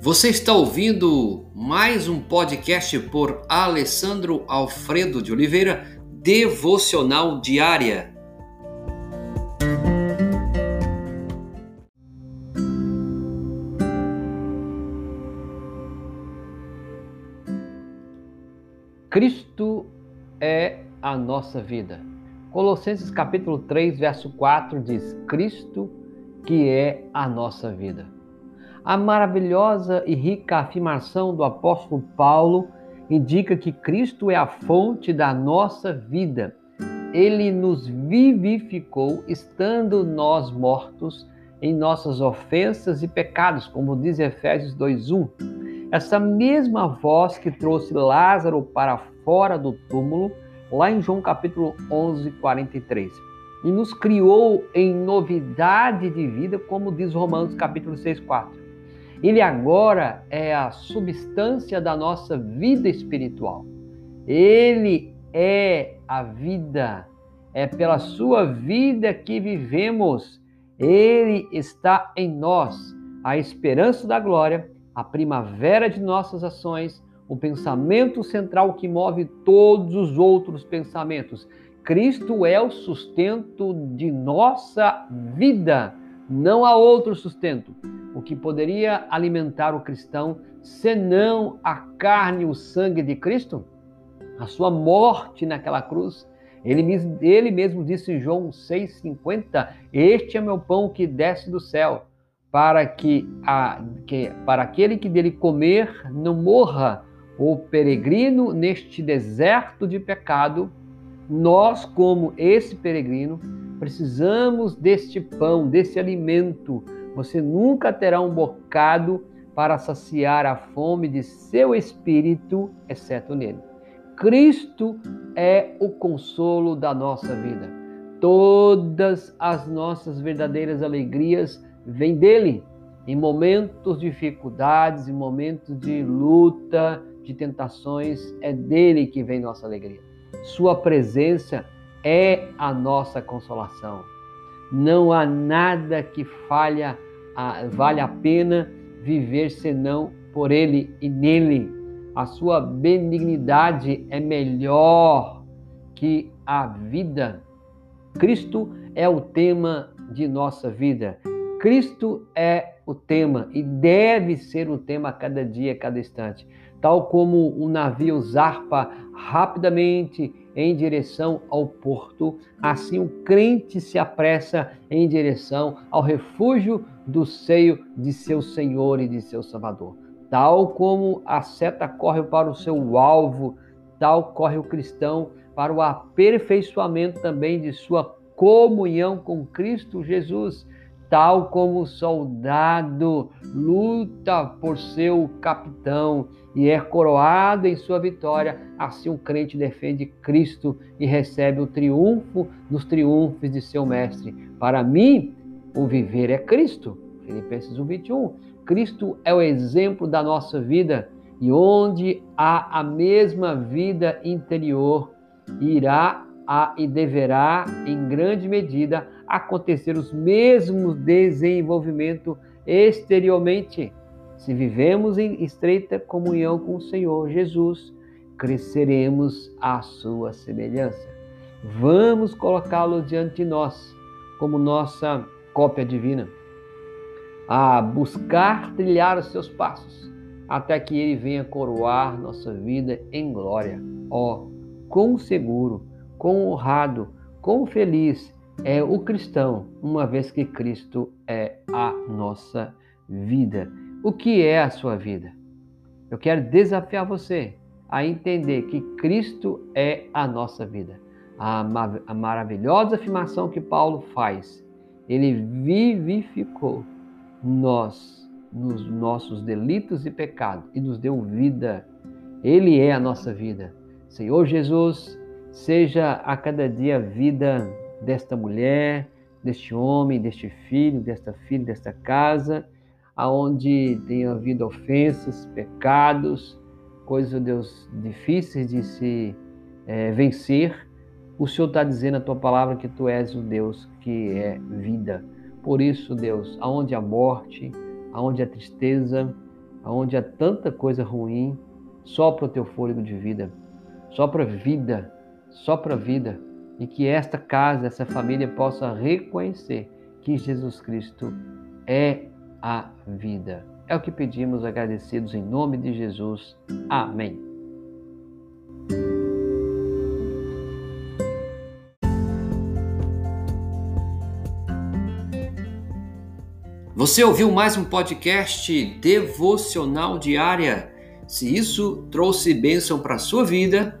Você está ouvindo mais um podcast por Alessandro Alfredo de Oliveira, Devocional Diária. Cristo é a nossa vida. Colossenses capítulo 3, verso 4 diz: Cristo que é a nossa vida. A maravilhosa e rica afirmação do apóstolo Paulo indica que Cristo é a fonte da nossa vida. Ele nos vivificou estando nós mortos em nossas ofensas e pecados, como diz Efésios 2:1. Essa mesma voz que trouxe Lázaro para fora do túmulo, lá em João capítulo 11, 43. E nos criou em novidade de vida, como diz Romanos capítulo 6, 4. Ele agora é a substância da nossa vida espiritual. Ele é a vida. É pela sua vida que vivemos. Ele está em nós, a esperança da glória a primavera de nossas ações, o pensamento central que move todos os outros pensamentos. Cristo é o sustento de nossa vida, não há outro sustento. O que poderia alimentar o cristão senão a carne e o sangue de Cristo? A sua morte naquela cruz. Ele, ele mesmo disse em João 6,50: Este é meu pão que desce do céu para que, a, que para aquele que dele comer não morra. O peregrino neste deserto de pecado, nós, como esse peregrino, precisamos deste pão, desse alimento. Você nunca terá um bocado para saciar a fome de seu espírito, exceto nele. Cristo é o consolo da nossa vida. Todas as nossas verdadeiras alegrias vem dele. Em momentos de dificuldades, em momentos de luta, de tentações, é dele que vem nossa alegria. Sua presença é a nossa consolação. Não há nada que falha, vale a pena viver senão por ele e nele. A sua benignidade é melhor que a vida. Cristo é o tema de nossa vida. Cristo é o tema e deve ser o tema a cada dia, a cada instante. Tal como um navio zarpa rapidamente em direção ao porto, assim o crente se apressa em direção ao refúgio do seio de seu Senhor e de seu Salvador. Tal como a seta corre para o seu alvo, tal corre o cristão para o aperfeiçoamento também de sua comunhão com Cristo Jesus tal como o soldado luta por seu capitão e é coroado em sua vitória, assim o crente defende Cristo e recebe o triunfo dos triunfos de seu mestre. Para mim, o viver é Cristo. Filipenses 1, 21. Cristo é o exemplo da nossa vida e onde há a mesma vida interior, irá a, e deverá, em grande medida, acontecer os mesmos desenvolvimento exteriormente. Se vivemos em estreita comunhão com o Senhor Jesus, cresceremos à sua semelhança. Vamos colocá-lo diante de nós como nossa cópia divina, a buscar trilhar os seus passos, até que ele venha coroar nossa vida em glória. Ó, oh, quão seguro, quão honrado, quão feliz é o cristão, uma vez que Cristo é a nossa vida. O que é a sua vida? Eu quero desafiar você a entender que Cristo é a nossa vida. A, a maravilhosa afirmação que Paulo faz, ele vivificou nós nos nossos delitos e pecados e nos deu vida. Ele é a nossa vida. Senhor Jesus, seja a cada dia vida desta mulher, deste homem, deste filho, desta filha, desta casa, aonde tem havido ofensas, pecados, coisas, Deus, difíceis de se é, vencer. O Senhor está dizendo a tua palavra que tu és o Deus que é vida. Por isso, Deus, aonde a morte, aonde a tristeza, onde há tanta coisa ruim, sopra o teu fôlego de vida, sopra vida, sopra vida, e que esta casa, essa família possa reconhecer que Jesus Cristo é a vida. É o que pedimos agradecidos em nome de Jesus. Amém. Você ouviu mais um podcast devocional diária? Se isso trouxe bênção para a sua vida,